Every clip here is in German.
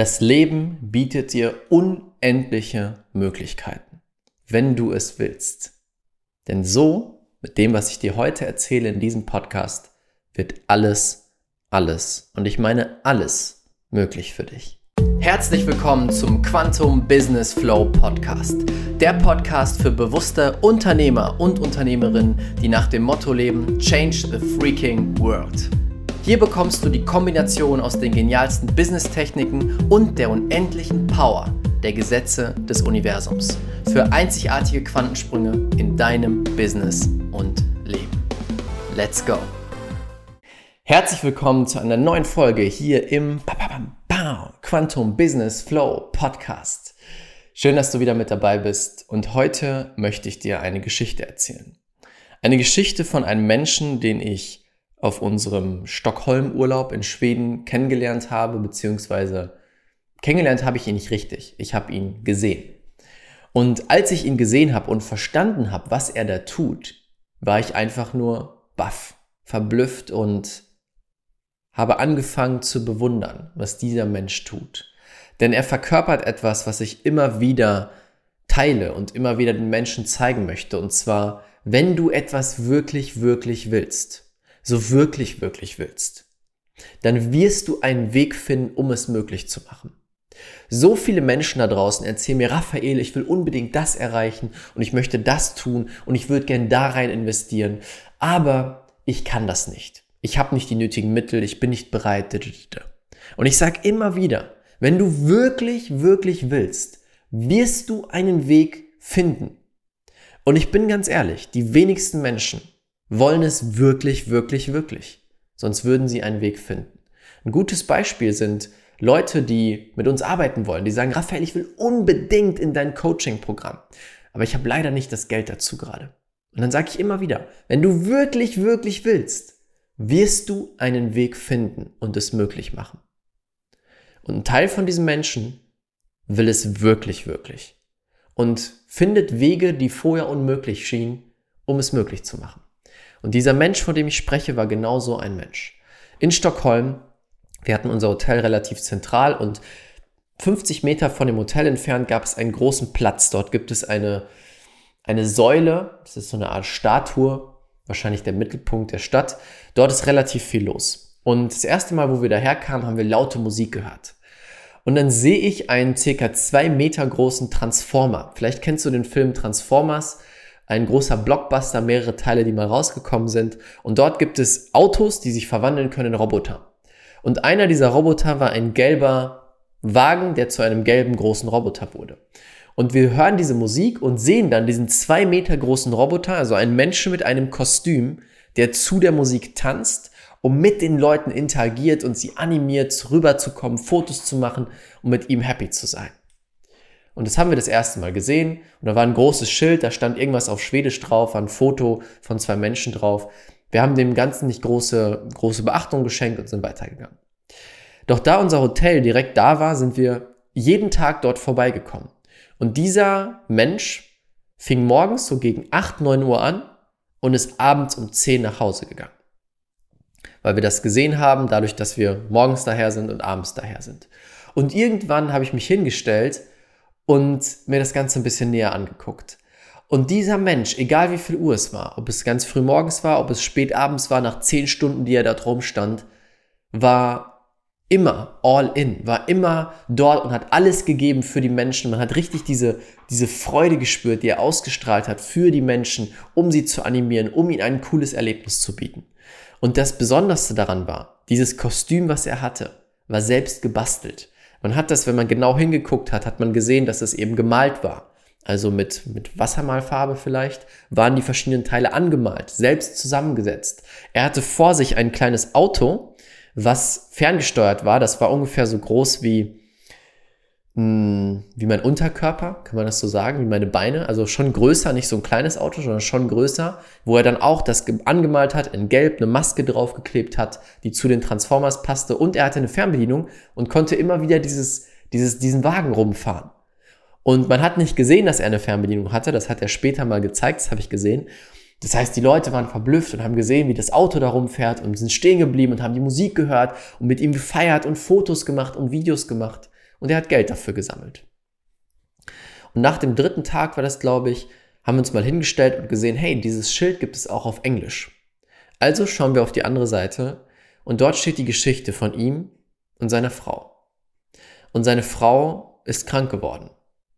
Das Leben bietet dir unendliche Möglichkeiten, wenn du es willst. Denn so, mit dem, was ich dir heute erzähle in diesem Podcast, wird alles, alles, und ich meine alles, möglich für dich. Herzlich willkommen zum Quantum Business Flow Podcast. Der Podcast für bewusste Unternehmer und Unternehmerinnen, die nach dem Motto leben, Change the Freaking World. Hier bekommst du die Kombination aus den genialsten Business-Techniken und der unendlichen Power der Gesetze des Universums für einzigartige Quantensprünge in deinem Business und Leben. Let's go! Herzlich willkommen zu einer neuen Folge hier im Quantum Business Flow Podcast. Schön, dass du wieder mit dabei bist und heute möchte ich dir eine Geschichte erzählen. Eine Geschichte von einem Menschen, den ich auf unserem Stockholm-Urlaub in Schweden kennengelernt habe, beziehungsweise kennengelernt habe ich ihn nicht richtig. Ich habe ihn gesehen. Und als ich ihn gesehen habe und verstanden habe, was er da tut, war ich einfach nur baff, verblüfft und habe angefangen zu bewundern, was dieser Mensch tut. Denn er verkörpert etwas, was ich immer wieder teile und immer wieder den Menschen zeigen möchte. Und zwar, wenn du etwas wirklich, wirklich willst, so wirklich, wirklich willst, dann wirst du einen Weg finden, um es möglich zu machen. So viele Menschen da draußen erzählen mir, Raphael, ich will unbedingt das erreichen und ich möchte das tun und ich würde gern da rein investieren, aber ich kann das nicht. Ich habe nicht die nötigen Mittel, ich bin nicht bereit. Und ich sage immer wieder, wenn du wirklich, wirklich willst, wirst du einen Weg finden. Und ich bin ganz ehrlich, die wenigsten Menschen wollen es wirklich, wirklich, wirklich. Sonst würden sie einen Weg finden. Ein gutes Beispiel sind Leute, die mit uns arbeiten wollen, die sagen, Raphael, ich will unbedingt in dein Coaching-Programm, aber ich habe leider nicht das Geld dazu gerade. Und dann sage ich immer wieder, wenn du wirklich, wirklich willst, wirst du einen Weg finden und es möglich machen. Und ein Teil von diesen Menschen will es wirklich, wirklich und findet Wege, die vorher unmöglich schienen, um es möglich zu machen. Und dieser Mensch, von dem ich spreche, war genau so ein Mensch. In Stockholm, wir hatten unser Hotel relativ zentral und 50 Meter von dem Hotel entfernt gab es einen großen Platz. Dort gibt es eine, eine Säule, das ist so eine Art Statue, wahrscheinlich der Mittelpunkt der Stadt. Dort ist relativ viel los. Und das erste Mal, wo wir daherkamen, haben wir laute Musik gehört. Und dann sehe ich einen circa zwei Meter großen Transformer. Vielleicht kennst du den Film Transformers ein großer Blockbuster, mehrere Teile, die mal rausgekommen sind. Und dort gibt es Autos, die sich verwandeln können in Roboter. Und einer dieser Roboter war ein gelber Wagen, der zu einem gelben großen Roboter wurde. Und wir hören diese Musik und sehen dann diesen zwei Meter großen Roboter, also einen Menschen mit einem Kostüm, der zu der Musik tanzt und mit den Leuten interagiert und sie animiert, rüberzukommen, Fotos zu machen und mit ihm happy zu sein. Und das haben wir das erste Mal gesehen. Und da war ein großes Schild, da stand irgendwas auf Schwedisch drauf, war ein Foto von zwei Menschen drauf. Wir haben dem Ganzen nicht große, große Beachtung geschenkt und sind weitergegangen. Doch da unser Hotel direkt da war, sind wir jeden Tag dort vorbeigekommen. Und dieser Mensch fing morgens so gegen 8, 9 Uhr an und ist abends um 10 nach Hause gegangen. Weil wir das gesehen haben, dadurch, dass wir morgens daher sind und abends daher sind. Und irgendwann habe ich mich hingestellt und mir das Ganze ein bisschen näher angeguckt. Und dieser Mensch, egal wie viel Uhr es war, ob es ganz früh morgens war, ob es spät abends war, nach zehn Stunden, die er da drum stand, war immer all in, war immer dort und hat alles gegeben für die Menschen. Man hat richtig diese, diese Freude gespürt, die er ausgestrahlt hat für die Menschen, um sie zu animieren, um ihnen ein cooles Erlebnis zu bieten. Und das Besonderste daran war, dieses Kostüm, was er hatte, war selbst gebastelt. Man hat das, wenn man genau hingeguckt hat, hat man gesehen, dass es eben gemalt war. Also mit, mit Wassermalfarbe vielleicht waren die verschiedenen Teile angemalt, selbst zusammengesetzt. Er hatte vor sich ein kleines Auto, was ferngesteuert war. Das war ungefähr so groß wie hm, wie mein Unterkörper, kann man das so sagen, wie meine Beine, also schon größer, nicht so ein kleines Auto, sondern schon größer, wo er dann auch das angemalt hat, in Gelb eine Maske draufgeklebt hat, die zu den Transformers passte und er hatte eine Fernbedienung und konnte immer wieder dieses, dieses, diesen Wagen rumfahren. Und man hat nicht gesehen, dass er eine Fernbedienung hatte, das hat er später mal gezeigt, das habe ich gesehen. Das heißt, die Leute waren verblüfft und haben gesehen, wie das Auto da rumfährt und sind stehen geblieben und haben die Musik gehört und mit ihm gefeiert und Fotos gemacht und Videos gemacht. Und er hat Geld dafür gesammelt. Und nach dem dritten Tag war das, glaube ich, haben wir uns mal hingestellt und gesehen, hey, dieses Schild gibt es auch auf Englisch. Also schauen wir auf die andere Seite und dort steht die Geschichte von ihm und seiner Frau. Und seine Frau ist krank geworden.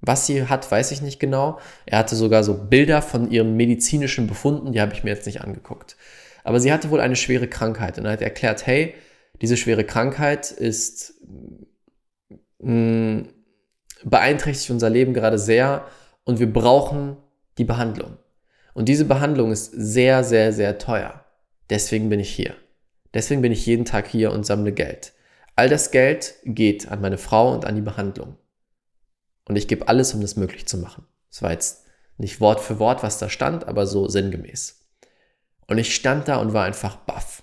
Was sie hat, weiß ich nicht genau. Er hatte sogar so Bilder von ihren medizinischen Befunden, die habe ich mir jetzt nicht angeguckt. Aber sie hatte wohl eine schwere Krankheit und er hat erklärt, hey, diese schwere Krankheit ist mh, beeinträchtigt unser Leben gerade sehr und wir brauchen die Behandlung. Und diese Behandlung ist sehr, sehr, sehr teuer. Deswegen bin ich hier. Deswegen bin ich jeden Tag hier und sammle Geld. All das Geld geht an meine Frau und an die Behandlung. Und ich gebe alles, um das möglich zu machen. Das war jetzt nicht Wort für Wort, was da stand, aber so sinngemäß. Und ich stand da und war einfach baff.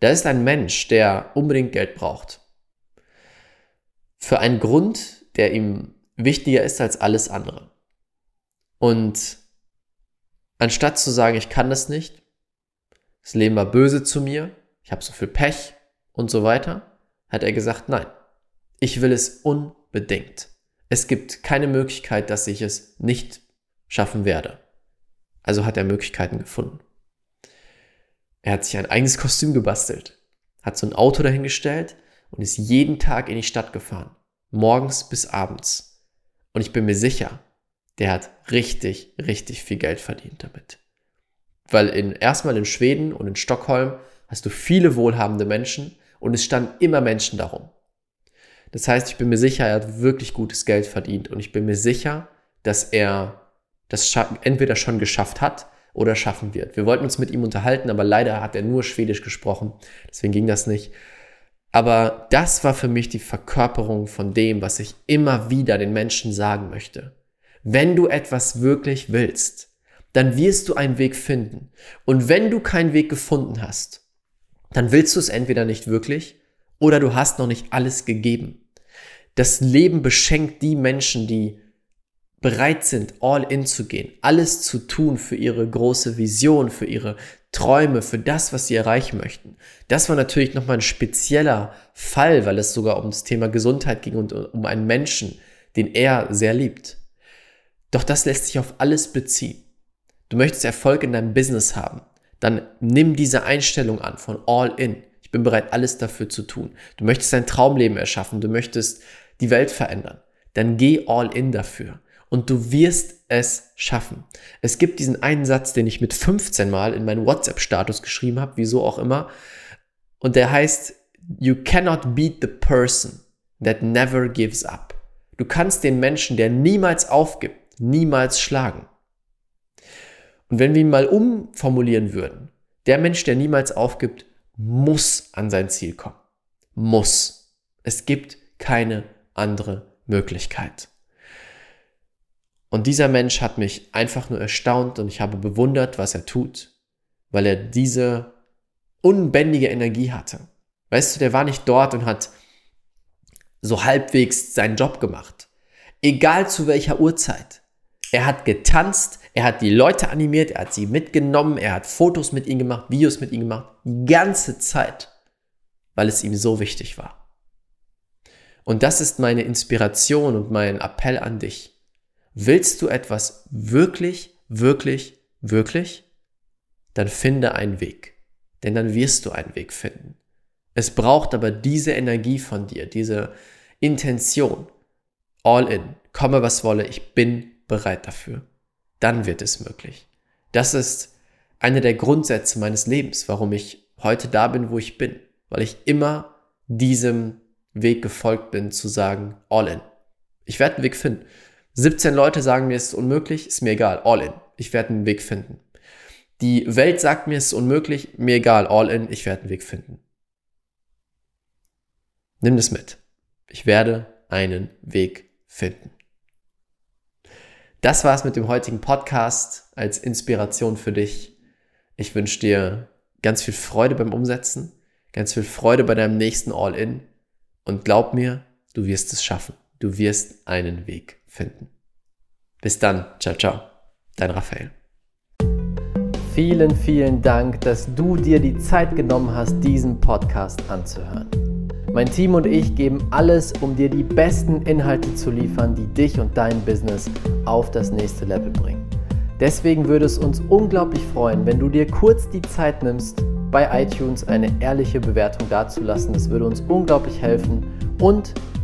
Da ist ein Mensch, der unbedingt Geld braucht. Für einen Grund, der ihm wichtiger ist als alles andere. Und anstatt zu sagen, ich kann das nicht, das Leben war böse zu mir, ich habe so viel Pech und so weiter, hat er gesagt, nein, ich will es unbedingt. Es gibt keine Möglichkeit, dass ich es nicht schaffen werde. Also hat er Möglichkeiten gefunden. Er hat sich ein eigenes Kostüm gebastelt, hat so ein Auto dahingestellt und ist jeden Tag in die Stadt gefahren. Morgens bis abends. Und ich bin mir sicher, der hat richtig, richtig viel Geld verdient damit. Weil in, erstmal in Schweden und in Stockholm hast du viele wohlhabende Menschen und es standen immer Menschen darum. Das heißt, ich bin mir sicher, er hat wirklich gutes Geld verdient und ich bin mir sicher, dass er das entweder schon geschafft hat oder schaffen wird. Wir wollten uns mit ihm unterhalten, aber leider hat er nur Schwedisch gesprochen, deswegen ging das nicht. Aber das war für mich die Verkörperung von dem, was ich immer wieder den Menschen sagen möchte. Wenn du etwas wirklich willst, dann wirst du einen Weg finden. Und wenn du keinen Weg gefunden hast, dann willst du es entweder nicht wirklich oder du hast noch nicht alles gegeben. Das Leben beschenkt die Menschen, die bereit sind, all in zu gehen, alles zu tun für ihre große Vision, für ihre Träume, für das, was sie erreichen möchten. Das war natürlich nochmal ein spezieller Fall, weil es sogar um das Thema Gesundheit ging und um einen Menschen, den er sehr liebt. Doch das lässt sich auf alles beziehen. Du möchtest Erfolg in deinem Business haben, dann nimm diese Einstellung an von all in. Ich bin bereit, alles dafür zu tun. Du möchtest dein Traumleben erschaffen, du möchtest die Welt verändern. Dann geh all in dafür und du wirst es schaffen. Es gibt diesen einen Satz, den ich mit 15 Mal in meinen WhatsApp-Status geschrieben habe, wieso auch immer. Und der heißt, You cannot beat the person that never gives up. Du kannst den Menschen, der niemals aufgibt, niemals schlagen. Und wenn wir ihn mal umformulieren würden, der Mensch, der niemals aufgibt, muss an sein Ziel kommen. Muss. Es gibt keine andere Möglichkeit. Und dieser Mensch hat mich einfach nur erstaunt und ich habe bewundert, was er tut, weil er diese unbändige Energie hatte. Weißt du, der war nicht dort und hat so halbwegs seinen Job gemacht. Egal zu welcher Uhrzeit. Er hat getanzt, er hat die Leute animiert, er hat sie mitgenommen, er hat Fotos mit ihnen gemacht, Videos mit ihnen gemacht, die ganze Zeit, weil es ihm so wichtig war. Und das ist meine Inspiration und mein Appell an dich. Willst du etwas wirklich, wirklich, wirklich? Dann finde einen Weg. Denn dann wirst du einen Weg finden. Es braucht aber diese Energie von dir, diese Intention. All in. Komme was wolle, ich bin bereit dafür. Dann wird es möglich. Das ist einer der Grundsätze meines Lebens, warum ich heute da bin, wo ich bin. Weil ich immer diesem Weg gefolgt bin, zu sagen, all in. Ich werde einen Weg finden. 17 Leute sagen mir, es ist unmöglich, ist mir egal, all in. Ich werde einen Weg finden. Die Welt sagt mir, es ist unmöglich, mir egal, all in, ich werde einen Weg finden. Nimm das mit. Ich werde einen Weg finden. Das war's mit dem heutigen Podcast als Inspiration für dich. Ich wünsche dir ganz viel Freude beim Umsetzen, ganz viel Freude bei deinem nächsten All-In und glaub mir, du wirst es schaffen. Du wirst einen Weg finden. Bis dann. Ciao, ciao. Dein Raphael. Vielen, vielen Dank, dass du dir die Zeit genommen hast, diesen Podcast anzuhören. Mein Team und ich geben alles, um dir die besten Inhalte zu liefern, die dich und dein Business auf das nächste Level bringen. Deswegen würde es uns unglaublich freuen, wenn du dir kurz die Zeit nimmst, bei iTunes eine ehrliche Bewertung dazulassen. Das würde uns unglaublich helfen. Und